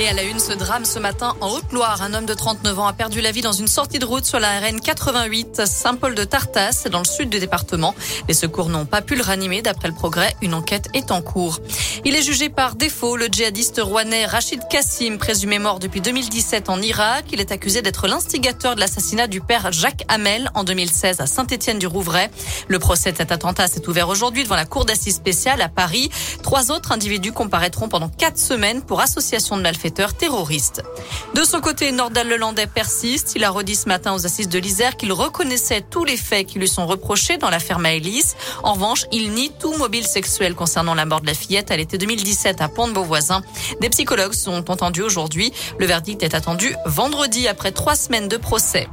Et à la une, ce drame ce matin en Haute-Loire. Un homme de 39 ans a perdu la vie dans une sortie de route sur la RN 88, Saint-Paul de Tartas, dans le sud du département. Les secours n'ont pas pu le ranimer. D'après le progrès, une enquête est en cours. Il est jugé par défaut. Le djihadiste rouennais Rachid Kassim, présumé mort depuis 2017 en Irak. Il est accusé d'être l'instigateur de l'assassinat du père Jacques Hamel en 2016 à Saint-Étienne-du-Rouvray. Le procès de cet attentat s'est ouvert aujourd'hui devant la cour d'assises spéciale à Paris. Trois autres individus comparaîtront pendant quatre semaines pour association de malfaiteurs terroriste. De son côté, Nordal Lelandais persiste. Il a redit ce matin aux assises de l'Isère qu'il reconnaissait tous les faits qui lui sont reprochés dans l'affaire Maëlys. En revanche, il nie tout mobile sexuel concernant la mort de la fillette à l'été 2017 à Pont-de-Beauvoisin. Des psychologues sont entendus aujourd'hui. Le verdict est attendu vendredi après trois semaines de procès.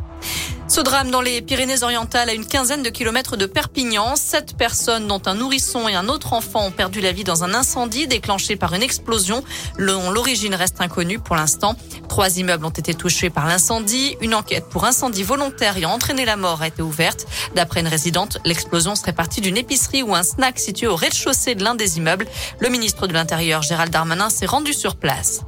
Ce drame dans les Pyrénées-Orientales, à une quinzaine de kilomètres de Perpignan, sept personnes, dont un nourrisson et un autre enfant, ont perdu la vie dans un incendie déclenché par une explosion l'origine reste inconnue pour l'instant. Trois immeubles ont été touchés par l'incendie. Une enquête pour incendie volontaire ayant entraîné la mort a été ouverte. D'après une résidente, l'explosion serait partie d'une épicerie ou un snack situé au rez-de-chaussée de l'un des immeubles. Le ministre de l'Intérieur, Gérald Darmanin, s'est rendu sur place.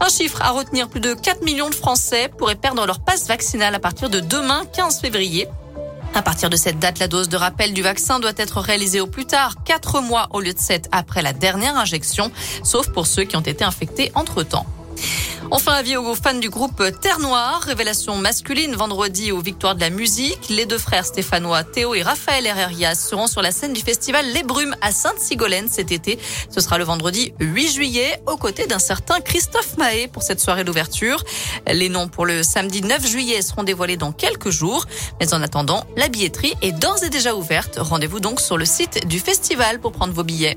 Un chiffre à retenir, plus de 4 millions de Français pourraient perdre leur passe vaccinale à partir de demain 15 février. À partir de cette date, la dose de rappel du vaccin doit être réalisée au plus tard 4 mois au lieu de 7 après la dernière injection, sauf pour ceux qui ont été infectés entre-temps. Enfin, avis aux fans du groupe Terre Noire, révélation masculine vendredi aux Victoires de la musique. Les deux frères stéphanois Théo et Raphaël Herrerias seront sur la scène du festival Les Brumes à Sainte-Sigolène cet été. Ce sera le vendredi 8 juillet aux côtés d'un certain Christophe Mahé pour cette soirée d'ouverture. Les noms pour le samedi 9 juillet seront dévoilés dans quelques jours. Mais en attendant, la billetterie est d'ores et déjà ouverte. Rendez-vous donc sur le site du festival pour prendre vos billets.